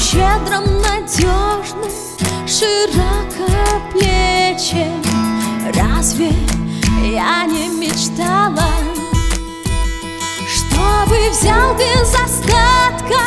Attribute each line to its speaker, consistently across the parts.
Speaker 1: Щедрым, надежным, широкоплечим Разве я не мечтала Чтобы взял без остатка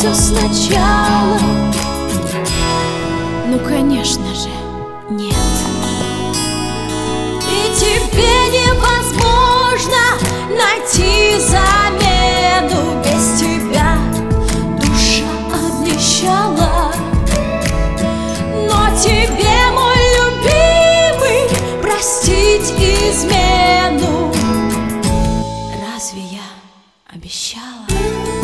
Speaker 1: все сначала. Ну, конечно же, нет. И тебе невозможно найти замену. Без тебя Душа обещала Но тебе, мой любимый, простить измену. Разве я обещала?